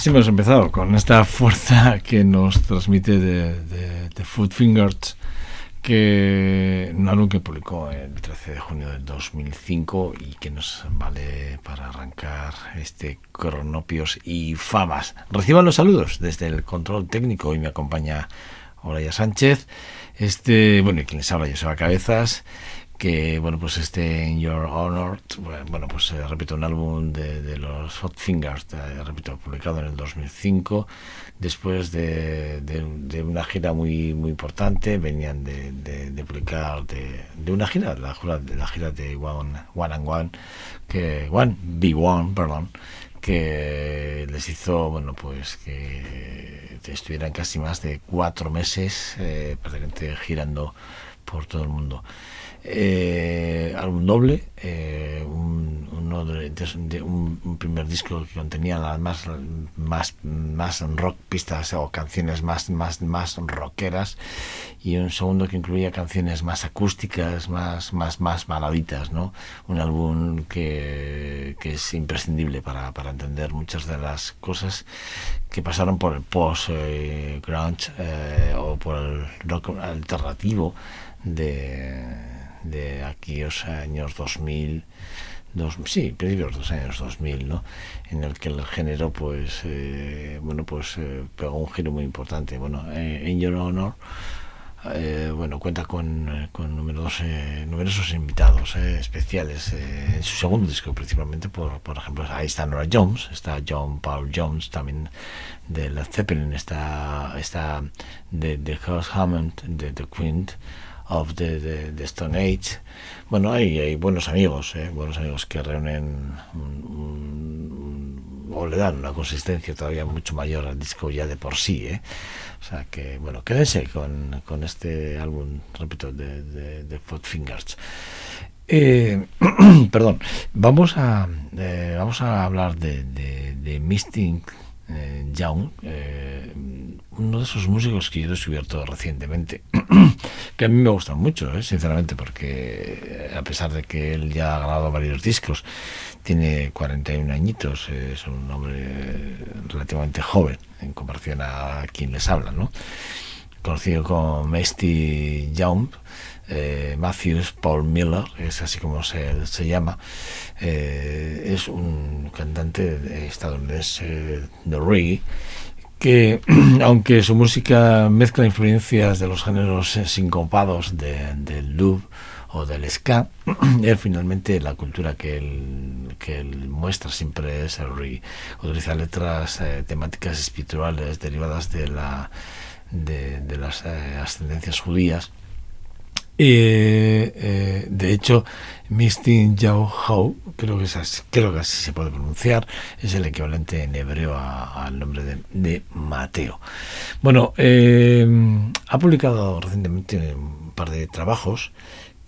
así hemos empezado, con esta fuerza que nos transmite de, de, de Food Fingers, que un álbum que publicó el 13 de junio del 2005 y que nos vale para arrancar este Cronopios y Famas. Reciban los saludos desde el control técnico y me acompaña Oraya Sánchez, este, bueno, y quien les habla, Joseba Cabezas que bueno pues este In Your Honor bueno pues eh, repito un álbum de, los Hot Fingers eh, repito publicado en el 2005 después de, de- de una gira muy muy importante venían de, publicar de, de una gira la, gira- de la gira de One, One and One que One Be One perdón que les hizo bueno pues que estuvieran casi más de cuatro meses eh, prácticamente girando por todo el mundo eh, doble eh, un, primer disco que contenía las más más más rock pistas o canciones más más más rockeras y un segundo que incluía canciones más acústicas más más más baladitas no un álbum que, que es imprescindible para, para entender muchas de las cosas que pasaron por el post eh, eh, o por el rock alternativo de, de aquellos años 2000 dos, sí, principios de los años 2000, ¿no? En el que el género, pues, eh, bueno, pues eh, pegó un giro muy importante. Bueno, eh, en Your Honor, eh, bueno, cuenta con, eh, con numerosos, numerosos invitados especiales en su segundo disco, principalmente, por, por ejemplo, ahí está Nora Jones, está John Paul Jones, también de Led Zeppelin, está, está de, de House Hammond, de The Queen of the, the- Stone Age. Bueno, hay, buenos amigos, eh, buenos amigos que reúnen un- o le dan una consistencia todavía mucho mayor al disco ya de por sí. Eh. O sea que, bueno, quédense con, con este álbum, repito, de, de, de Foot Fingers. Eh, perdón, vamos a, eh, vamos a hablar de, de, de eh, Young, uno de esos músicos que yo he descubierto recientemente, que a mí me gustan mucho, eh, sinceramente, porque eh, a pesar de que él ya ha grabado varios discos, tiene 41 añitos, es un hombre relativamente joven en comparación a quien les habla, ¿no? conocido como Misty Young, eh, Matthews Paul Miller, es así como se, se llama, eh, es un cantante estadounidense de reggae que aunque su música mezcla influencias de los géneros eh, sincopados de- del dub o del ska, él finalmente la cultura que él, que él muestra siempre es el reggae. Utiliza letras eh, temáticas espirituales derivadas de la de, las eh, ascendencias judías. Eh, eh, de hecho, Mistin Yao Hao, creo que, es así, creo que así se puede pronunciar, es el equivalente en hebreo al nombre de, de Mateo. Bueno, eh, ha publicado recientemente un par de trabajos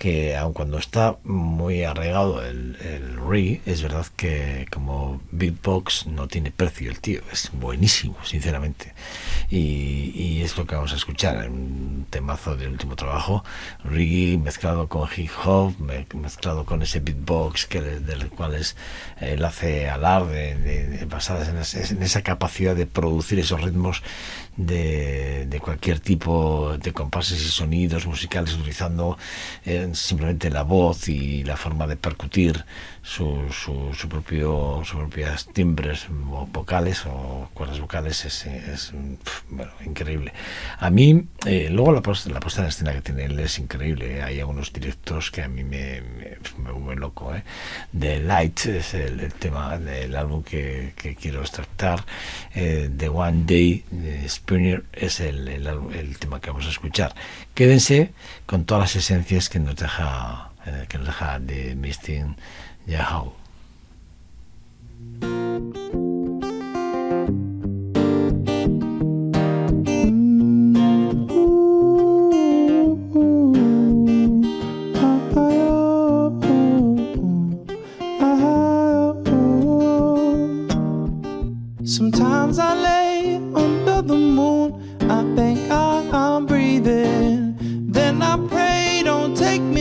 que aun cuando está muy arraigado el, el reggae, es verdad que como beatbox no tiene precio el tío, es buenísimo, sinceramente. Y, y es lo que vamos a escuchar, un temazo del último trabajo, reggae mezclado con hip hop, me- mezclado con ese beatbox que del cual es, él hace alarde, de- de- basadas en, en esa capacidad de producir esos ritmos de, de cualquier tipo de compases y sonidos musicales utilizando eh, simplemente la voz y la forma de percutir su, su, su propio sus propias timbres vo- vocales o cuerdas vocales es, es bueno, increíble. A mí eh, luego la, puesta- la puesta en escena que tiene él es increíble. Hay algunos directos que a mí me, me, ¿eh? The Light es el, tema del álbum que, quiero extractar. Eh, The One Day de Spinner es el, tema que vamos a escuchar. Quédense con todas las esencias que nos deja eh, que nos deja de Mistin Yahoo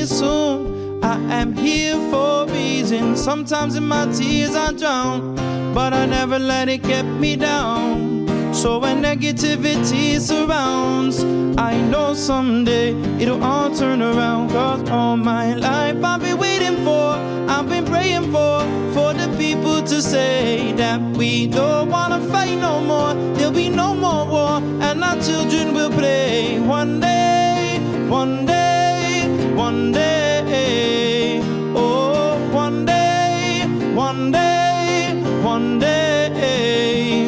me soon. I am here for a reason. Sometimes in my tears I drown, but I never let it get me down. So when negativity surrounds, I know someday it'll all turn around. Cause all my life I've been waiting for, I've been praying for, for the people to say that we don't wanna fight no more. There'll be no more war, and our children will play. One day, one day, one day, oh, one day, one day, one day.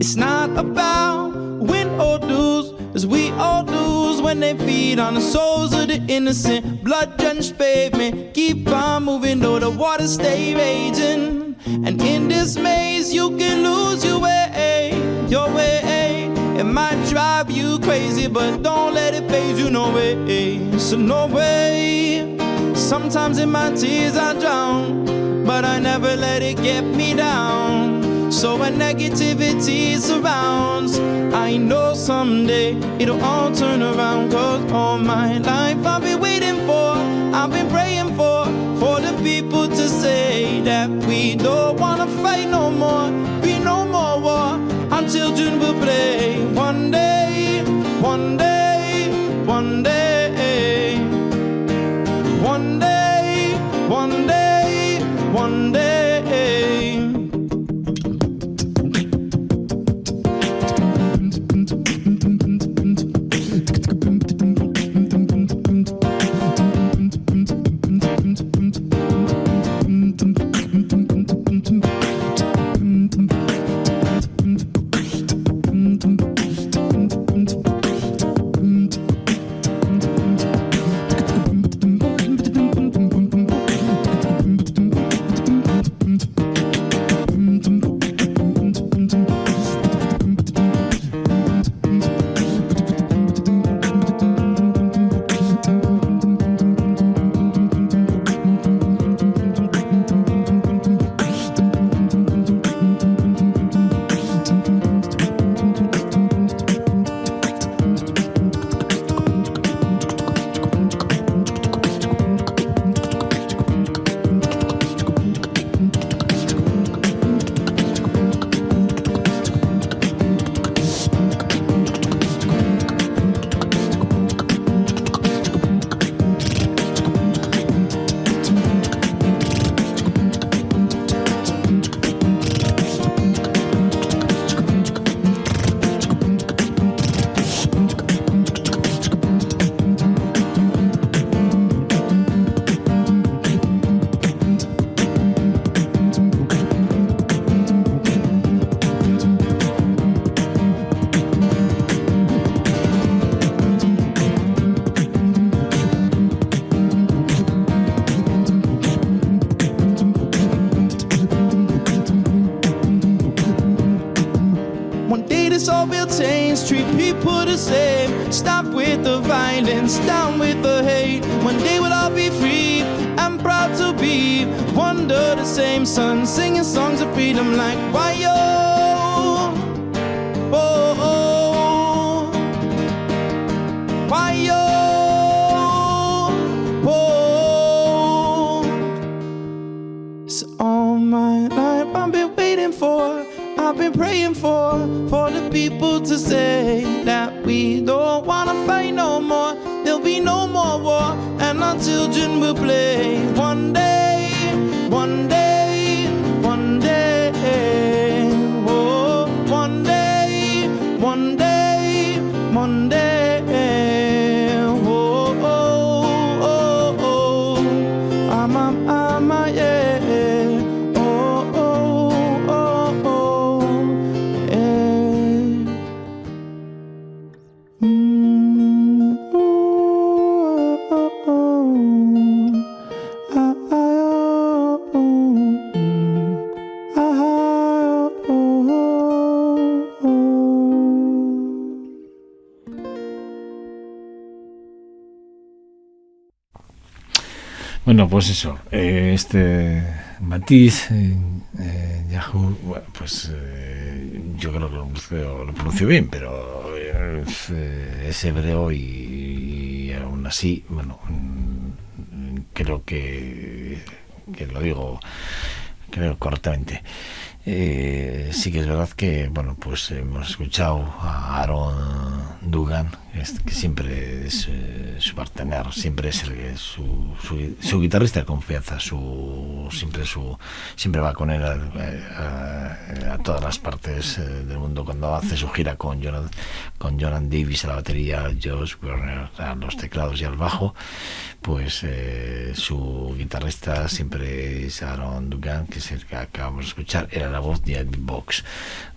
It's not about win or lose, we all lose when they feed on the souls of the innocent. Blood drenched pavement, keep on moving, though the waters stay raging. And in this maze, you can lose your way, your way. It might drive you crazy, but don't let it phase you, no way. So, no way. Sometimes in my tears I drown, but I never let it get me down. So when negativity surrounds, I know someday it'll all turn around. Cause all my life I've been waiting for, I've been praying for, for the people to say that we don't wanna fight no more, children will play one day, one day, one day. Freedom like Bueno, pues eso, eh, este matiz eh, Yahoo, bueno, pues eh, yo creo que lo pronuncio, lo pronuncio bien, pero es, eh, es hebreo y, y aún así, bueno, mm, creo que, que lo digo creo correctamente. Eh, sí que es verdad que bueno pues hemos escuchado a Aaron Dugan que, siempre es eh, su partener siempre es el su, su, guitarrista de confianza su siempre su siempre va con él a, todas las partes eh, del mundo. Cuando hace su gira con Jonathan, con Jonan Davis a la batería Josh Werner a los teclados y al bajo pues su guitarrista siempre es Aaron Dugan que es el que acabamos de escuchar. Era el la voz al beatbox.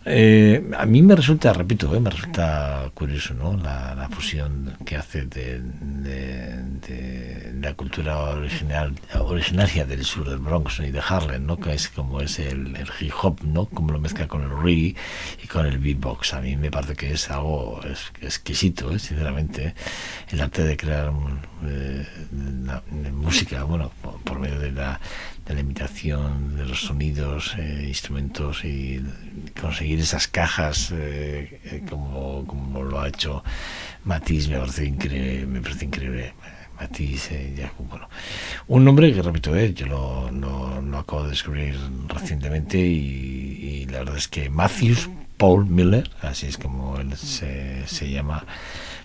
Eh, a mí me resulta, repito, eh, me resulta curioso ¿no? la, la fusión que hace de, de- de la cultura original, originaria del sur del Bronx y de Harlem, ¿no? que es como es el, el hip hop, ¿no? como lo mezcla con el reggae y con el beatbox. A mí me parece que es algo exquisito, ¿eh? sinceramente, el arte de crear eh, la- la música, bueno, por, por medio de la, de la imitación de los sonidos, eh, instrumentos y conseguir esas cajas eh, eh, como, como lo ha hecho Matisse me parece increíble, me parece increíble. Matisse, eh, Yahoo, bueno. Un nombre que repito, eh, yo lo, lo- lo acabo de descubrir recientemente y, y la verdad es que Matthews Paul Miller, así es como él se, se llama,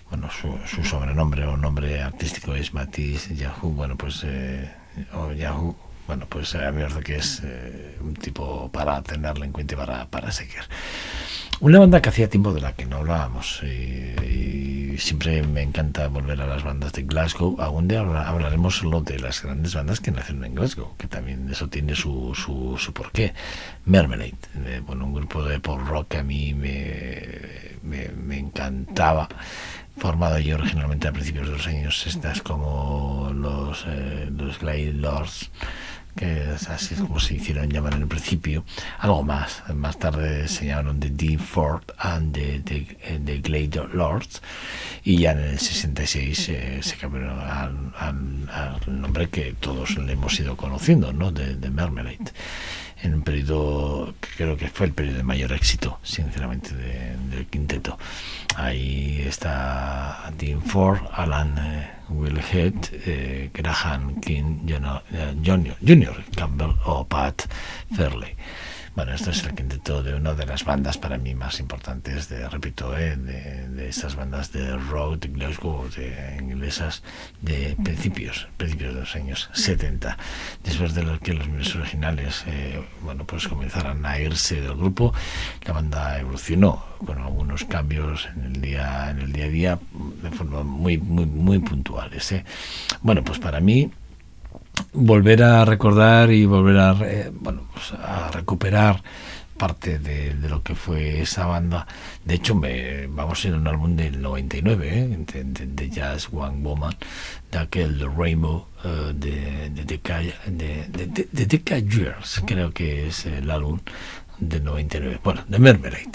bueno, su, su sobrenombre o nombre artístico es Matisse Yahoo, bueno, pues, eh, o Yahoo, bueno, pues a mí me parece que es eh, un tipo para tenerlo en cuenta y para, para seguir. Una banda que hacía tiempo de la que no hablábamos y, y siempre me encanta volver a las bandas de Glasgow. Algún día habla- hablaremos solo de las grandes bandas que nacieron en Glasgow, que también eso tiene su, su, su porqué. Mermelade, eh, bueno, un grupo de pop rock que a mí me, me, me encantaba formado yo originalmente a principios de los años 60 como los, eh, los Glade Lords que así es como se hicieron llamar en el principio algo más más tarde se llamaron The Deep Ford and the, the, eh, the Glade Lords y ya en el 66 eh, se cambiaron al, nombre que todos le hemos ido conociendo ¿no? de, de en un periodo que creo que fue el periodo de mayor éxito, sinceramente, de- del quinteto. Ahí está Dean Ford, Alan eh, Willhead, eh, Graham King, Junior, eh, Junior, Junior Campbell o Pat Fairley. Bueno, esto es el quinteto de una de las bandas para mí más importantes, de, repito, eh, de, de estas bandas de rock, de Glasgow, de inglesas, de principios, principios de los años 70. Después de lo que los miembros originales, eh, bueno, pues comenzaran a irse del grupo, la banda evolucionó con algunos cambios en el día, en el día a día, de forma muy, muy, muy puntuales. eh. Bueno, pues para mí volver a recordar y volver a, bueno, pues a recuperar parte de, lo que fue esa banda. De hecho, me, vamos a ir a un álbum del 99, ¿eh? de, de- de Jazz One Woman, de aquel The Rainbow eh, de, de, Decca- de, de, de- de Decca Years, creo que es el álbum del 99. Bueno, de Mermelade.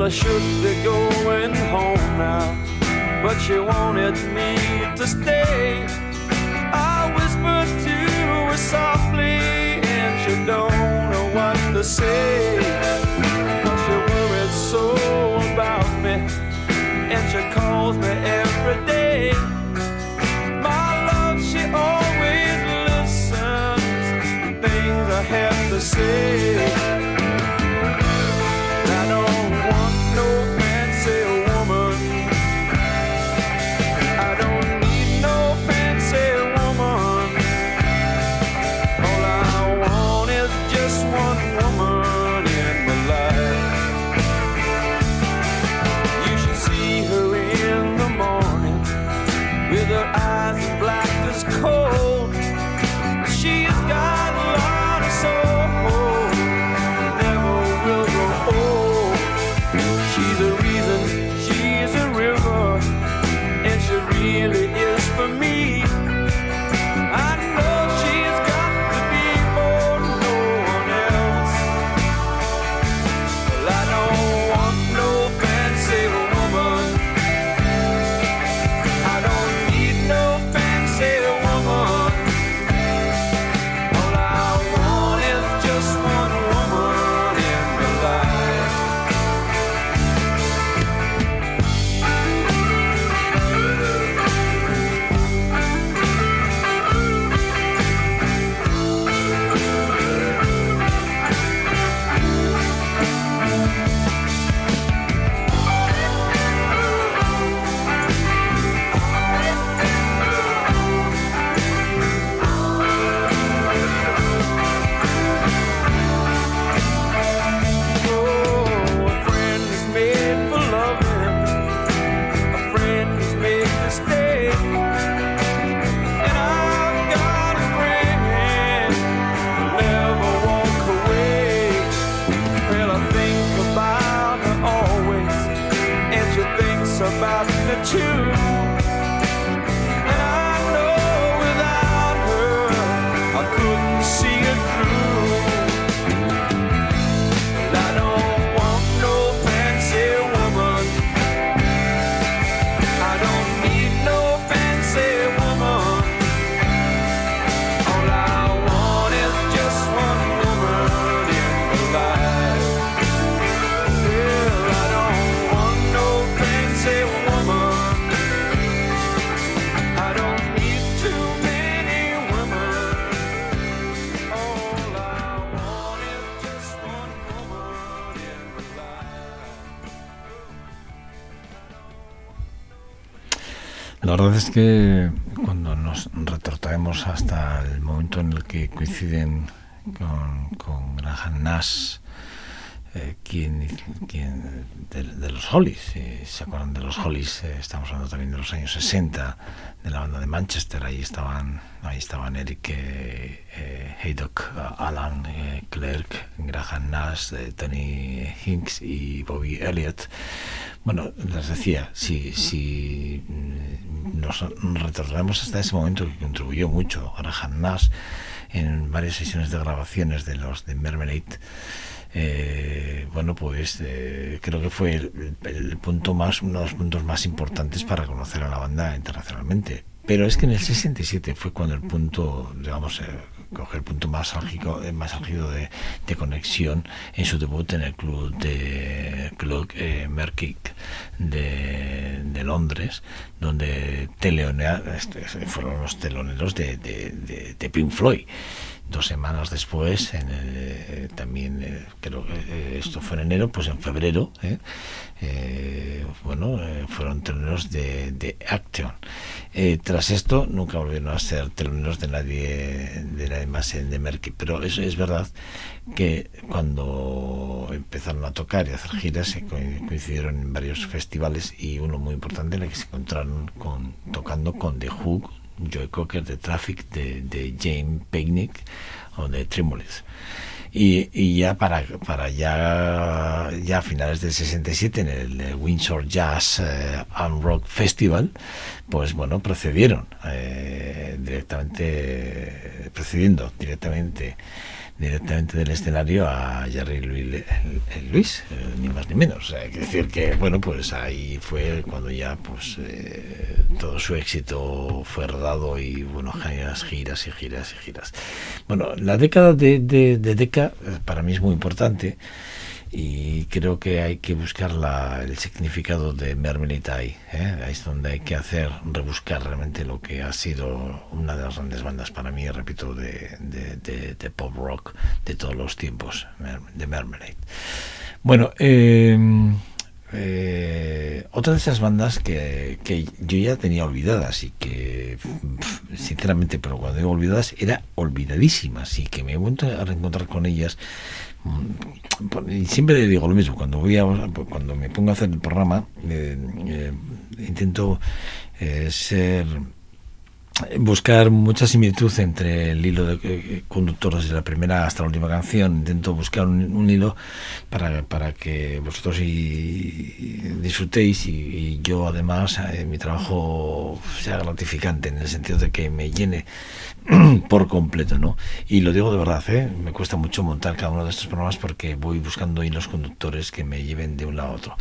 Well, I should be going home now, but she wanted me to stay. I whispered to her softly, and she don't know what to say. But she worries so about me, and she calls me every day. My love, she always listens to things I have to say. With her eyes que cuando nos retrotraemos hasta el momento en el que coinciden con, con Graham Nash, eh, quien, quien de, de los Hollies, se acuerdan de los Hollies, eh, estamos hablando también de los años 60, de la banda de Manchester, ahí estaban, ahí estaban Eric eh, eh, Haydock, Alan eh, Clark, Graham Nash, Tony Hinks y Bobby Elliott. Bueno, les decía, si, si mm, nos retornamos hasta ese momento que contribuyó mucho Graham Nash en varias sesiones de grabaciones de los de Mermaid, eh, bueno, pues eh, creo que fue el, el punto más, uno de los puntos más importantes para conocer a la banda internacionalmente. Pero es que en el 67 fue cuando el punto, digamos, eh, coge el punto más álgido, eh, más álgido de, de conexión en su debut en el club de club eh, Merkick de, Londres, donde telonea, este, fueron los teloneros de Pink Floyd dos semanas después, en el, eh, también eh, creo que eh, esto fue en enero, pues en febrero, eh, eh, bueno, eh, fueron teloneros de, de Action. Eh, tras esto, nunca volvieron a ser teloneros de nadie, de nadie más en de Merky, pero eso es verdad que cuando empezaron a tocar y a hacer giras se co- coincidieron en varios festivales y uno muy importante en el que se encontraron con, tocando con The Who, Joy Cocker de Traffic, de, de James Picnic o de Trimolis. Y, y ya para, para ya, ya a finales del 67 en el eh, Windsor Jazz eh, and Rock Festival, pues bueno, procedieron eh, directamente, procediendo directamente directamente del escenario a Jerry Louis, Luis, eh, ni más ni menos. Hay que decir que, bueno, pues ahí fue cuando ya pues eh, todo su éxito fue rodado y, bueno, giras, giras y giras y giras. Bueno, la década de, de, de Deca eh, para mí es muy importante y creo que hay que buscar la, el significado de Mermelita ahí. ¿eh? Ahí es donde hay que hacer, rebuscar realmente lo que ha sido una de las grandes bandas para mí, repito, de, de, pop rock de todos los tiempos, de Mermelade. Bueno, eh, eh, otra de esas bandas que, que yo ya tenía olvidadas y que, sinceramente, pero cuando digo olvidadas, era olvidadísimas y que me he vuelto a reencontrar con ellas. Mm, Y siempre digo lo mismo, cuando voy a, cuando me pongo a hacer el programa, intento eh, ser buscar mucha similitud entre el hilo de eh, conductor desde la primera hasta la última canción. Intento buscar un, hilo para, para que vosotros disfrutéis y, y yo además eh, mi trabajo sea gratificante en el sentido de que me llene por completo, ¿no? Y lo digo de verdad, ¿eh? Me cuesta mucho montar cada uno de estos programas porque voy buscando hilos conductores que me lleven de un lado a otro.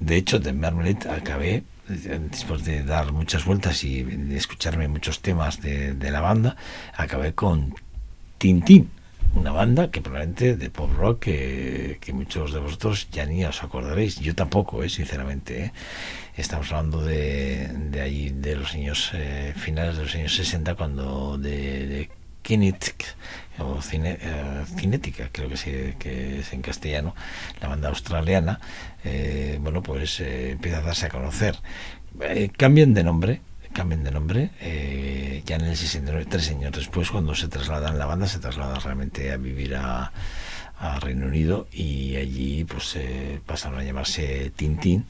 De hecho, de Mermelade acabé después de dar muchas vueltas y de escucharme muchos temas de, de la banda, acabé con Tintín, una banda que probablemente de pop rock que, muchos de vosotros ya ni os acordaréis, yo tampoco, eh, sinceramente. eh. Estamos hablando de, de ahí, de los años eh, finales de los años 60, cuando de, Kinetic, o cine, Cinética, creo que, sí, que es en castellano, la banda australiana, eh, bueno, pues eh, empieza a darse a conocer. Eh, cambian de nombre, cambian de nombre, eh, ya en el 69, tres años después, cuando se trasladan la banda, se traslada realmente a vivir a, a Reino Unido y allí pues eh, pasaron a llamarse Tintín.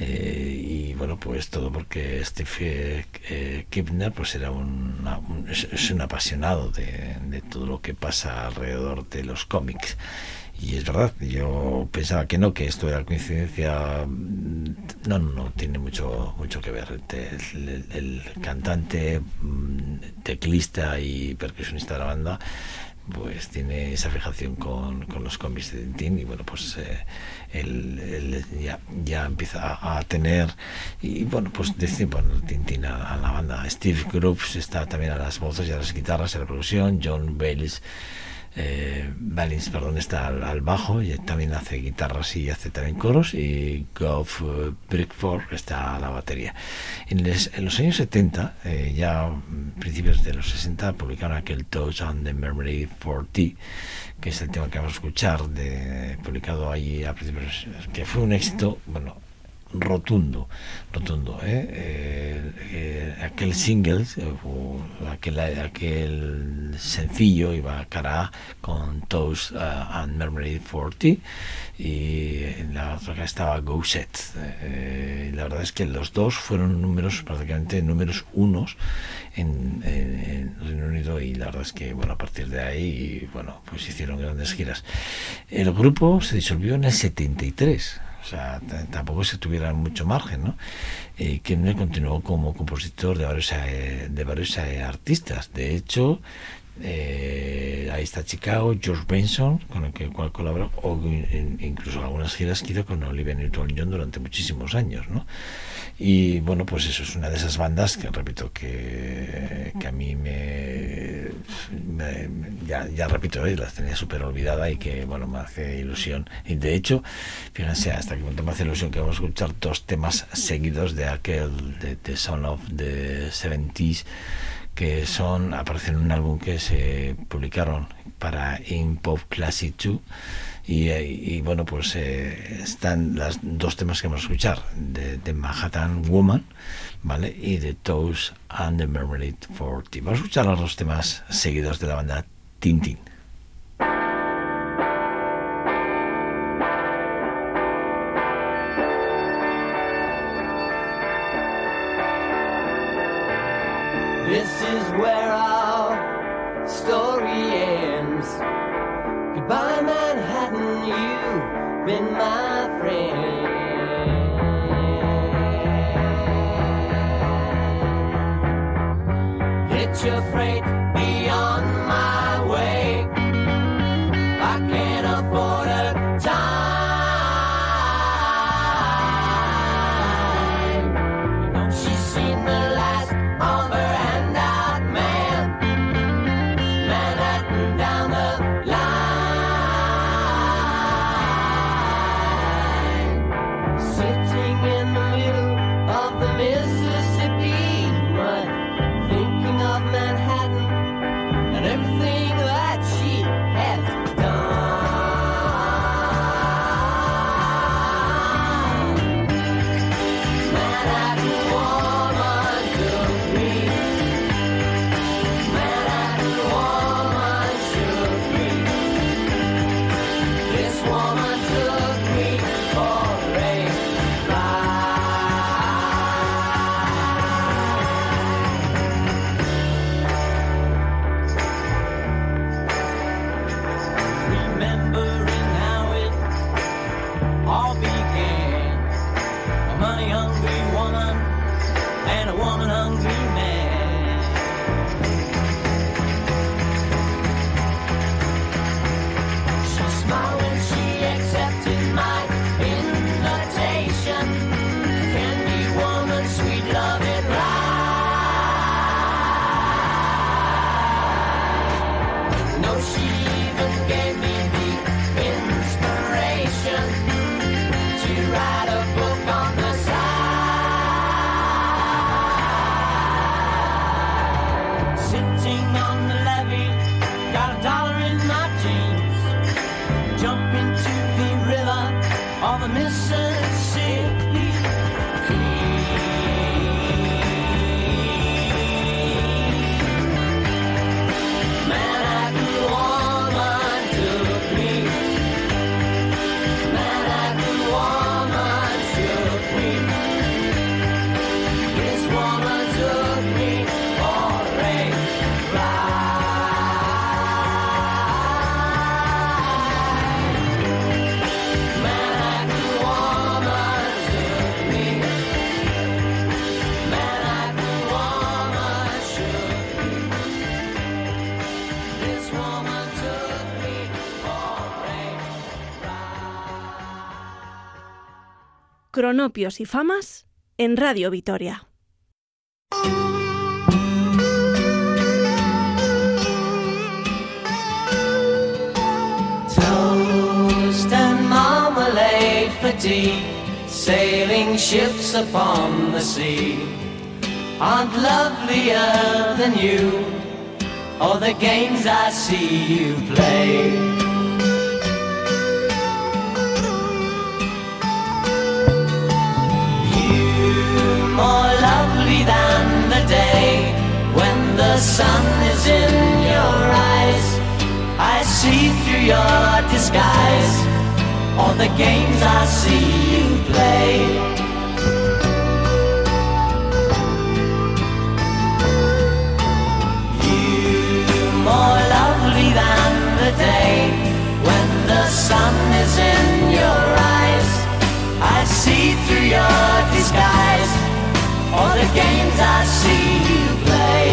Eh, y bueno pues todo porque Steve eh, Kipner pues era una- un, es, es un apasionado de, de todo lo que pasa alrededor de los cómics y es verdad yo pensaba que no que esto era coincidencia. No no no tiene mucho mucho que ver. El, el- el cantante mm, teclista y percusionista de la banda pues tiene esa fijación con, con los cómics de Tintín y bueno pues eh, él, ya, ya empieza a, tener y bueno pues dice bueno Tintín a, la banda. Steve Groups está también a las voces y a las guitarras y a la producción. John Baylis eh, perdón, está al, bajo y también hace guitarras y hace también coros y Goff eh, Brickford está a la batería. En, los años 70, eh, ya principios de los 60, publicaron aquel Touch on the Memory 40, que es el tema que vamos a escuchar, publicado ahí a principios, que fue un éxito, bueno, rotundo, rotundo. ¿eh? Eh, eh, aquel single, eh, aquel, aquel sencillo iba cara con Toast uh, and Memory 40 y en la otra estaba Go Set. La verdad es que los dos fueron números, prácticamente números unos en, en, en Reino Unido y la verdad es que bueno a partir de ahí bueno pues hicieron grandes giras. El grupo se disolvió en el 73 o sea, tampoco se tuviera mucho margen, ¿no? Eh, no continuó como compositor de varios, eh, de varios eh, artistas. De hecho, eh, ahí está Chicago, George Benson, con el que cual colaboró, o in- incluso algunas giras que hizo con Olivia Newton-John durante muchísimos años, ¿no? Y bueno, pues eso es una de esas bandas que repito que, que a mí me, ya, ya repito, eh, las tenía súper olvidada y que bueno me hace ilusión. Y de hecho, fíjense hasta que me hace ilusión que vamos a escuchar dos temas seguidos de aquel de The Son of the 70s que son aparecen en un álbum que se publicaron para In Pop Classic 2 y, eh, y, bueno pues eh, están las dos temas que vamos a escuchar de, de Manhattan Woman vale y de Toes and the Mermaid 40 vamos a escuchar los dos temas seguidos de la banda Tintin. This is where our my A hungry woman and a woman hungry man. Cronopios y famas en Radio Vitoria. Toast and marmalade for tea, sailing ships upon the sea aren't lovelier than you, or the games I see you play. more lovely than the day when the sun is in your eyes. I see through your disguise all the games I see you play. You more lovely than the day when the sun is in your eyes. I see through your disguise all the games I see you play.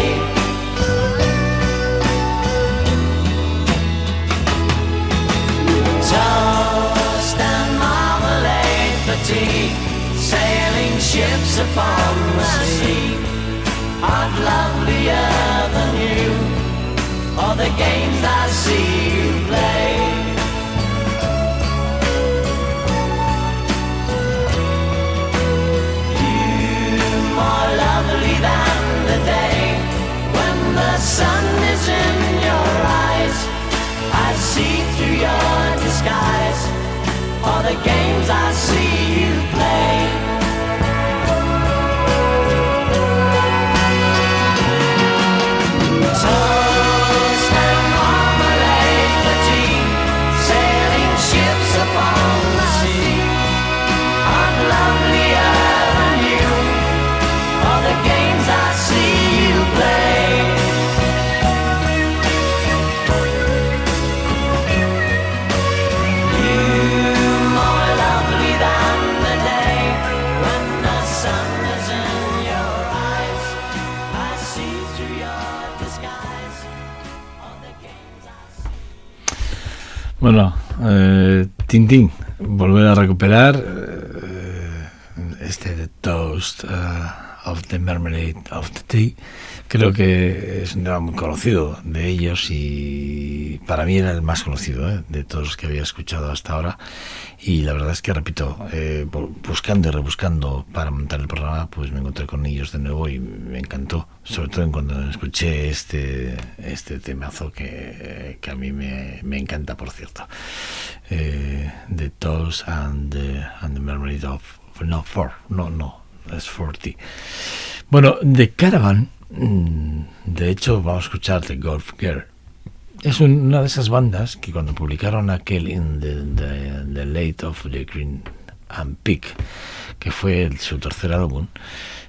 Toast and marmalade tea, sailing ships upon the sea aren't lovelier than you. All the games I see you play. In your eyes. I see through your disguise all the games I see Bueno, eh, Tintín, volver a recuperar eh, este Toast eh, of the Marmalade of the Tea. Creo que es un tema muy conocido de ellos y para mí era el más conocido eh, de todos los que había escuchado hasta ahora. Y la verdad es que, repito, eh, bu- buscando y rebuscando para montar el programa, pues me encontré con ellos de nuevo y me encantó. Sobre todo cuando escuché este, este temazo que, que a mí me, me encanta, por cierto. Eh, the Toast and the, and the Marmalade of... No, for, no, no, es 40. Bueno, The Caravan, de hecho, vamos a escuchar The Golf Girl. Es una de esas bandas que cuando publicaron aquel In the, the, the Late of the Green and Pig, que fue su tercer álbum,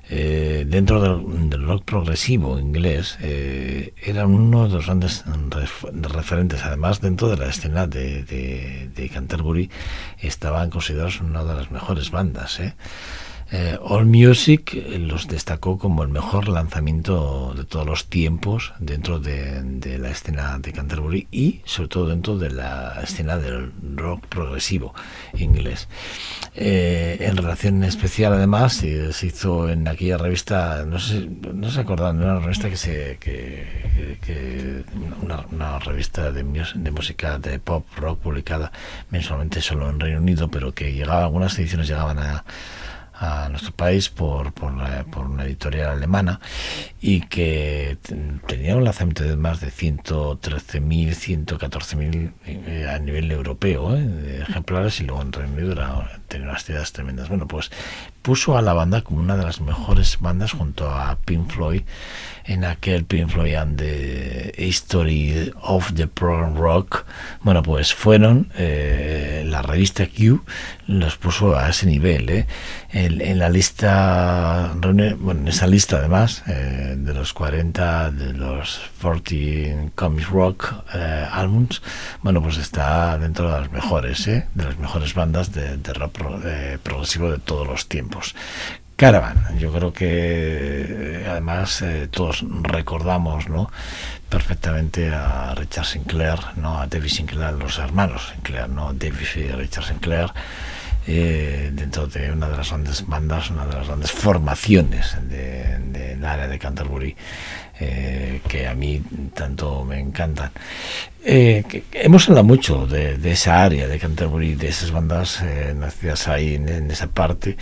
eh, dentro del, rock progresivo inglés, eh, eran uno de los grandes ref- referentes. Además, dentro de la escena de, de, de Canterbury, estaban considerados una de las mejores bandas. ¿eh? Eh, All Music eh, los destacó como el mejor lanzamiento de todos los tiempos dentro de, la escena de Canterbury y sobre todo dentro de la escena del rock progresivo inglés. Eh, en relación especial además eh, se hizo en aquella revista, no sé, no se acordan, una revista que se que, que- una, una revista de, de música de pop rock publicada mensualmente solo en Reino Unido, pero que llegaba algunas ediciones llegaban a a nuestro país por, por, la- por una editorial alemana y que ten- tenía un lanzamiento de más de 113.000, 114.000 eh, a nivel europeo eh, de ejemplares y luego en Reino Unido tenía unas tiradas tremendas. Bueno, pues puso a la banda como una de las mejores bandas junto a Pink Floyd en aquel Pink Floyd and the History of the Program Rock. Bueno, pues fueron eh, la revista Q los puso a ese nivel. ¿eh? En, la lista, bueno, en esa lista además eh, de los 40, de los 40 Comics Rock eh, albums, bueno, pues está dentro de las mejores, ¿eh? de las mejores bandas de, de rock pro- eh, progresivo de todos los tiempos. Caravan, yo creo que eh, además eh, todos recordamos, ¿no? perfectamente a Richard Sinclair, no a David Sinclair, los hermanos Sinclair, no David y Richard Sinclair, dentro de una de las grandes bandas, una de las grandes formaciones de- del área de Canterbury, eh, que a mí tanto me encantan. Eh, hemos hablado mucho de, esa área de Canterbury, de esas bandas eh, nacidas ahí en esa parte,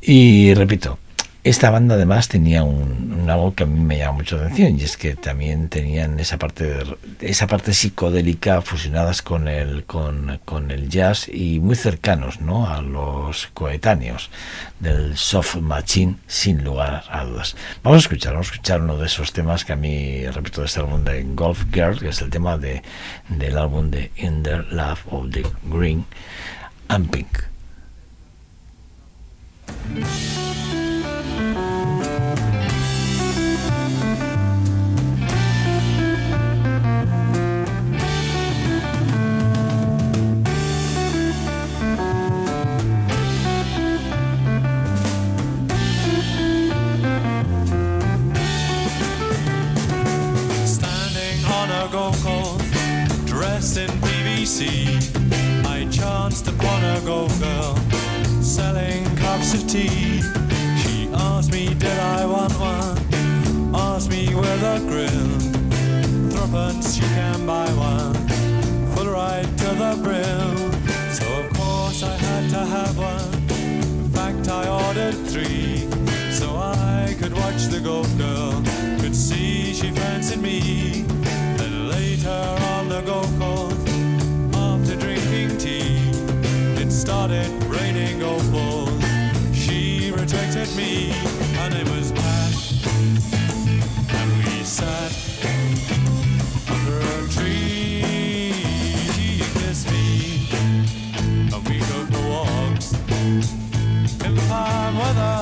y repito, Esta banda además tenía un, un algo que a mí me llama mucho la atención y es que también tenían esa parte de- esa parte psicodélica fusionadas con el con, con el jazz y muy cercanos ¿no? a los coetáneos del soft machine sin lugar a dudas. Vamos a escuchar, vamos a escuchar uno de esos temas que a mí repito de este álbum de Golf Girl, que es el tema de del álbum de In the Love of the Green and Pink. I chanced upon a golf girl selling cups of tea. She asked me, did I want one? Asked me with a grin. Threepence, you can buy one. Full right to the brim. So of course I had to have one. In fact, I ordered three. So I could watch the golf girl, could see she fancied me. Then later on started raining balls. She rejected me, her name was Pat, and we sat under a tree. She kissed me, and we go for walks in fine weather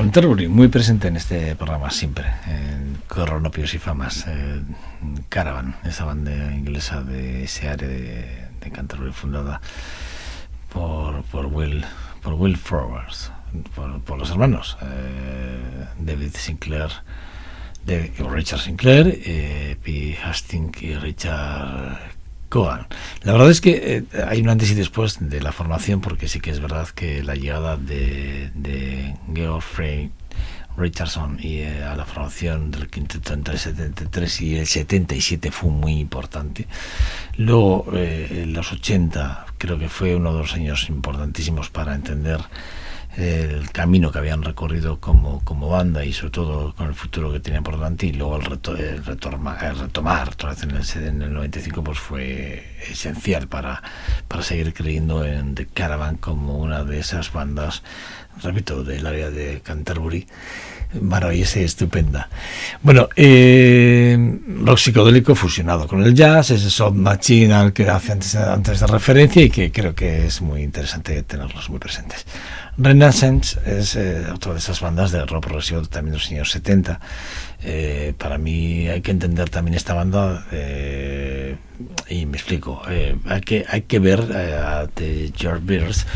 Canterbury, muy presente en este programa siempre, en Coronopios y Famas. eh, Caravan, esa banda inglesa de ese área de, de Canterbury, fundada por, por Will por Will Forwards, por, los hermanos eh, David Sinclair, Richard Sinclair, eh, P. Hastings y Richard Cohen. La verdad es que eh, hay un antes y después de la formación, porque sí que es verdad que la llegada de, de Geoffrey Richardson y eh, a la formación del quinteto entre el 73 y el 77 fue muy importante. Luego, eh, en los 80, creo que fue uno de los años importantísimos para entender el camino que habían recorrido como, como banda y sobre todo con el futuro que tenían por delante y luego el, reto, el, retorma, el retomar otra vez en el, en el 95 pues fue esencial para, para seguir creyendo en The Caravan como una de esas bandas repito del área de Canterbury maravillosa y estupenda. Bueno, eh, rock psicodélico fusionado con el jazz, ese soft machine al que hace antes, antes de referencia y que creo que es muy interesante tenerlos muy presentes. Renaissance es eh, otra de esas bandas de rock progresivo también de los años 70. Eh, para mí hay que entender también esta banda eh, y me explico. eh, hay, que, hay que ver a The George Beers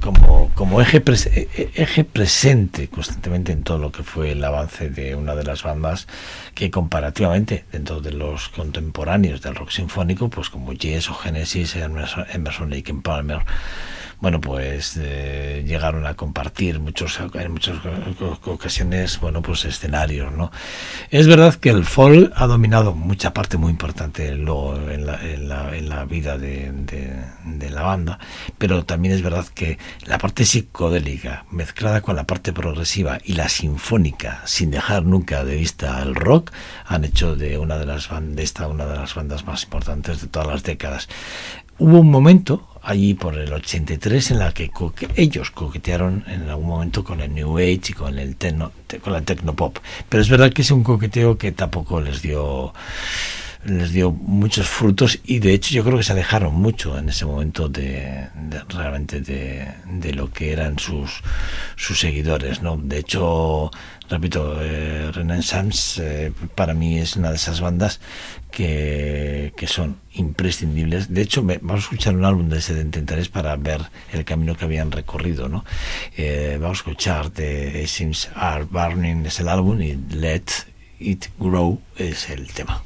como, como eje, eh, eje presente constantemente en todo lo que fue el avance de una de las bandas que comparativamente dentro de los contemporáneos del rock sinfónico, pues como Yes o Genesis, Emerson, Emerson Lake and Palmer, bueno, pues eh, llegaron a compartir muchos, en muchas ocasiones, bueno, pues escenarios, ¿no? Es verdad que el folk ha dominado mucha parte muy importante luego en la, en la, en la vida de, de- de la banda, pero también es verdad que la parte psicodélica mezclada con la parte progresiva y la sinfónica, sin dejar nunca de vista el rock, han hecho de una de las esta una de las bandas más importantes de todas las décadas. Hubo un momento allí por el 83 en la que ellos coquetearon en algún momento con el New Age y con el techno, te- con la Tecnopop. Pero es verdad que es un coqueteo que tampoco les dio les dio muchos frutos y de hecho yo creo que se alejaron mucho en ese momento de, de- realmente de, lo que eran sus sus seguidores no de hecho repito eh, Renaissance eh, para mí es una de esas bandas que, son imprescindibles. De hecho me- vamos a escuchar un álbum de 73 para ver el camino que habían recorrido no Eh, vamos a escuchar de Sims Are Burning es el álbum y Let It Grow es el tema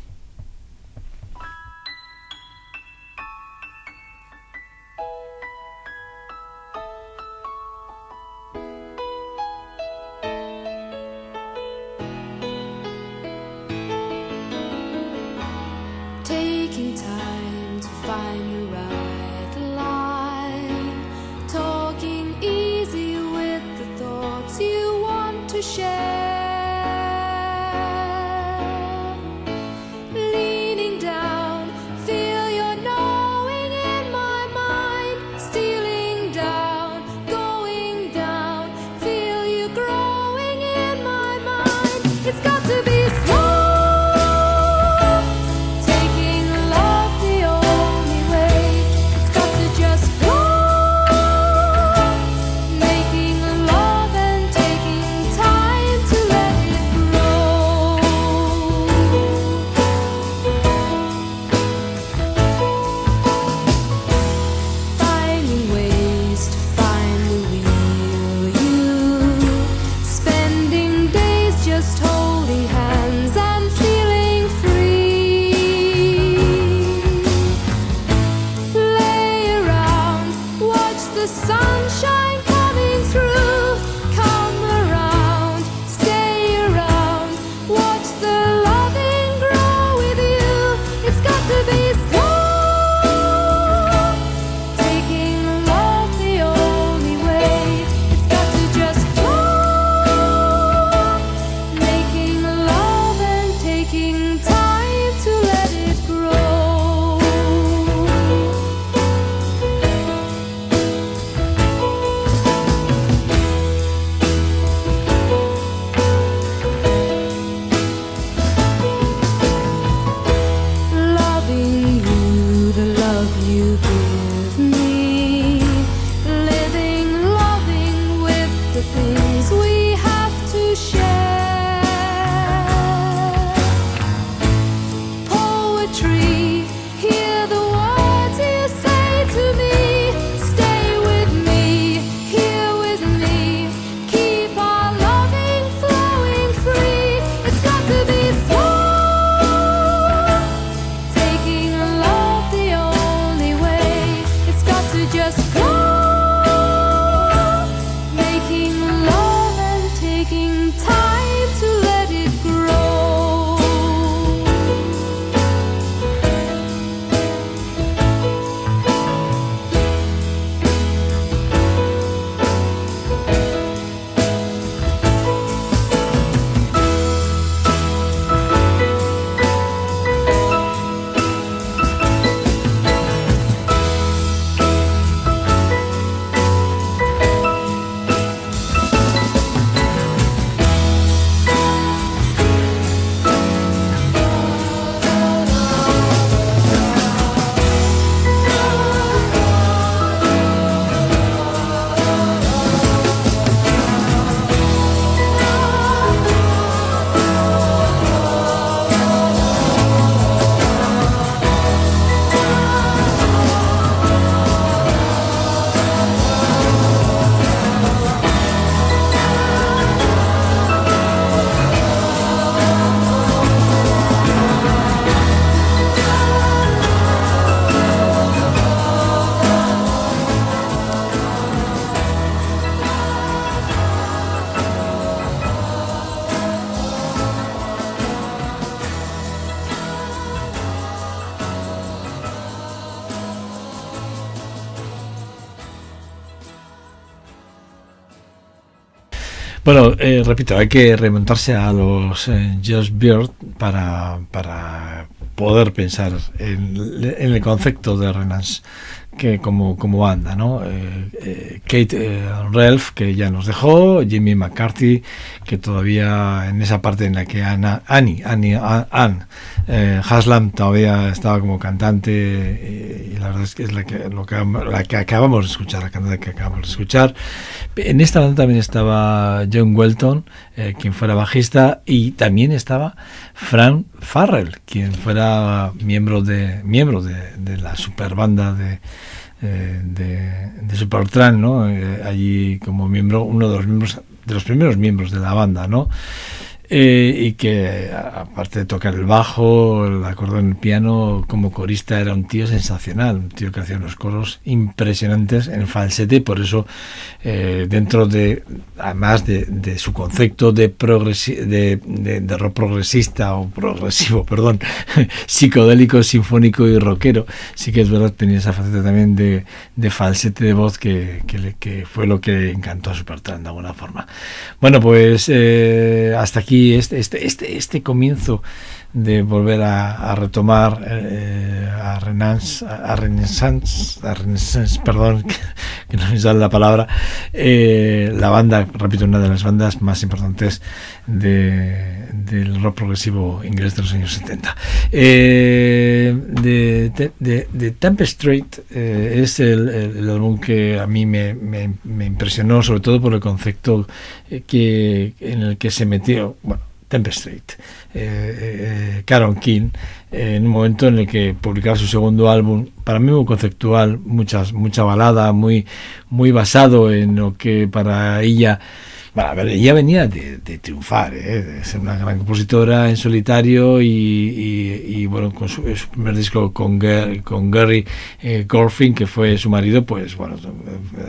Bueno, eh, repito, hay que remontarse a los eh, Beard para, para poder pensar en, el concepto de Renance que como, como banda, ¿no? Eh, eh, Kate eh, Ralph, que ya nos dejó, Jimmy McCarthy, que todavía en esa parte en la que Anna, Annie, Annie, Ann, eh, Haslam todavía estaba como cantante eh, y la verdad es que es la que, lo que, la que acabamos de escuchar, la cantante que acabamos de escuchar. En esta banda también estaba John Welton, eh, quien fuera bajista, y también estaba Frank Farrell, quien fuera miembro de miembro de, de la super banda de eh, de, de Supertramp, ¿no? Eh, allí como miembro, uno de los miembros, de los primeros miembros de la banda, ¿no? Eh, y que aparte de tocar el bajo, el acordeón, el piano, como corista era un tío sensacional, un tío que hacía unos coros impresionantes en falsete, por eso eh, dentro de, además de, su concepto de, progresi de, rock progresista o progresivo, perdón, psicodélico, sinfónico y rockero, sí que es verdad tenía esa faceta también de, falsete de voz que, que, que fue lo que encantó a Supertramp de alguna forma. Bueno, pues eh, hasta aquí este, este, este, este comienzo de volver a, retomar eh, a Renaissance, a Renaissance, perdón, que, no me sale la palabra, eh, la banda, repito, una de las bandas más importantes de, del rock progresivo inglés de los años 70. Eh, de, de, de, de Tempest Street eh, es el, álbum que a mí me, me- me impresionó, sobre todo por el concepto que, en el que se metió, bueno, Tempest Street, eh, eh, Caron King, eh, en un momento en el que publicaba su segundo álbum, para mí muy conceptual, muchas, mucha balada, muy, muy basado en lo que para ella bueno, a ver, ella venía de, de triunfar, ¿eh? de ser una gran compositora en solitario y, y- y, bueno, con su, su primer disco con, Gar- con Gary eh, Gorfin, que fue su marido, pues bueno,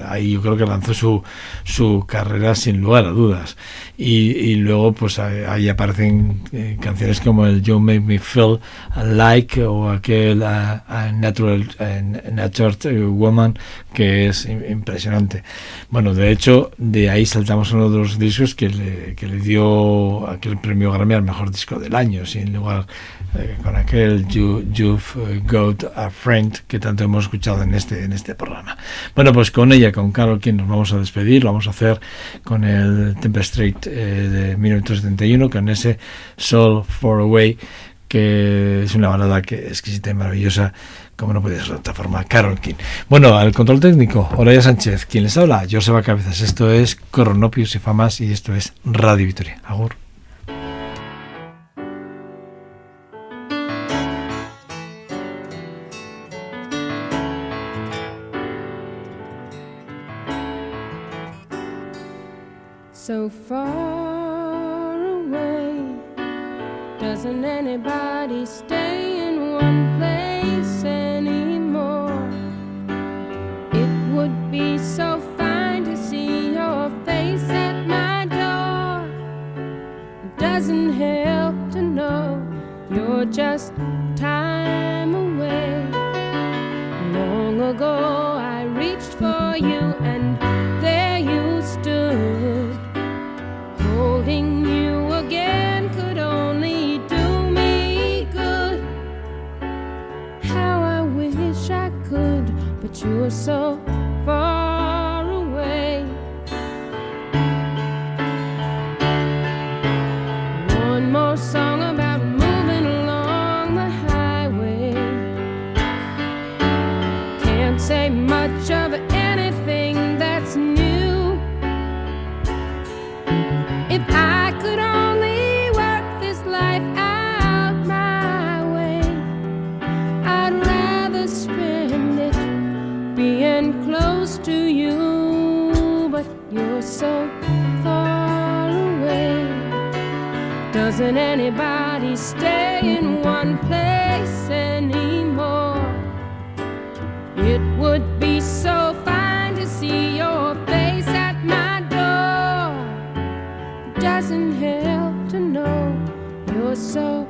ahí yo creo que lanzó su, su carrera sin lugar a dudas. Y, y luego pues ahí aparecen eh, canciones como el You Make Me Feel Like o aquel uh, uh, Natural, uh, Natured Woman, que es im- impresionante. Bueno, de hecho, de ahí saltamos a uno de los discos que le, que le dio aquel premio Grammy al mejor disco del año, sin lugar eh, con aquel you, You've Got a Friend que tanto hemos escuchado en este, en este programa. Bueno, pues con ella, con Carol, quien nos vamos a despedir, lo vamos a hacer con el Tempest Street eh, de 1971, con ese Soul for Away, que es una balada que exquisita y maravillosa como no puede ser de otra forma, Carol King. Bueno, al control técnico, Olaya Sánchez, quien les habla, Joseba Cabezas. Esto es Coronopios y Famas y esto es Radio Victoria. Agur. So far away, doesn't anybody so fine to see your face at my door. Doesn't help to know you're just time away. Long ago I reached for you and there you stood. Holding you again could only do me good. How I wish I could, but you're so far Doesn't anybody stay in one place anymore? It would be so fine to see your face at my door. Doesn't help to know you're so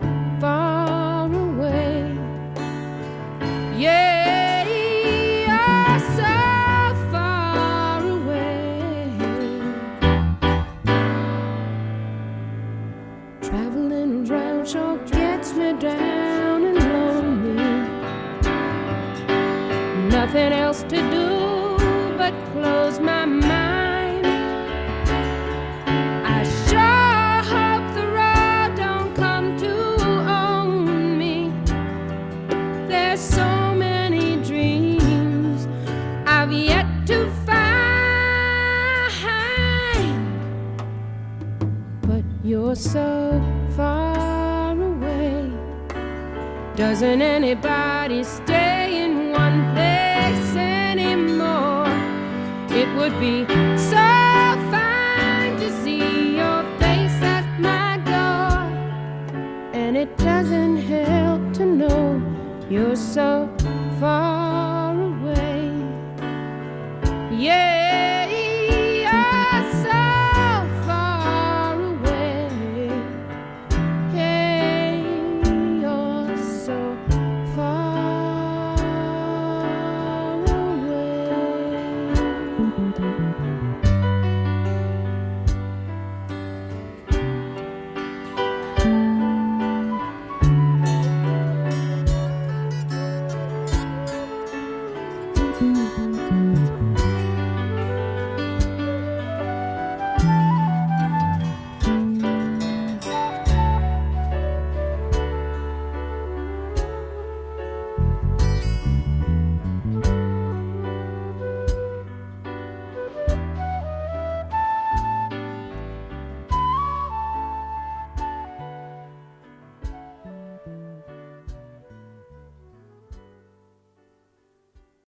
Nothing else to do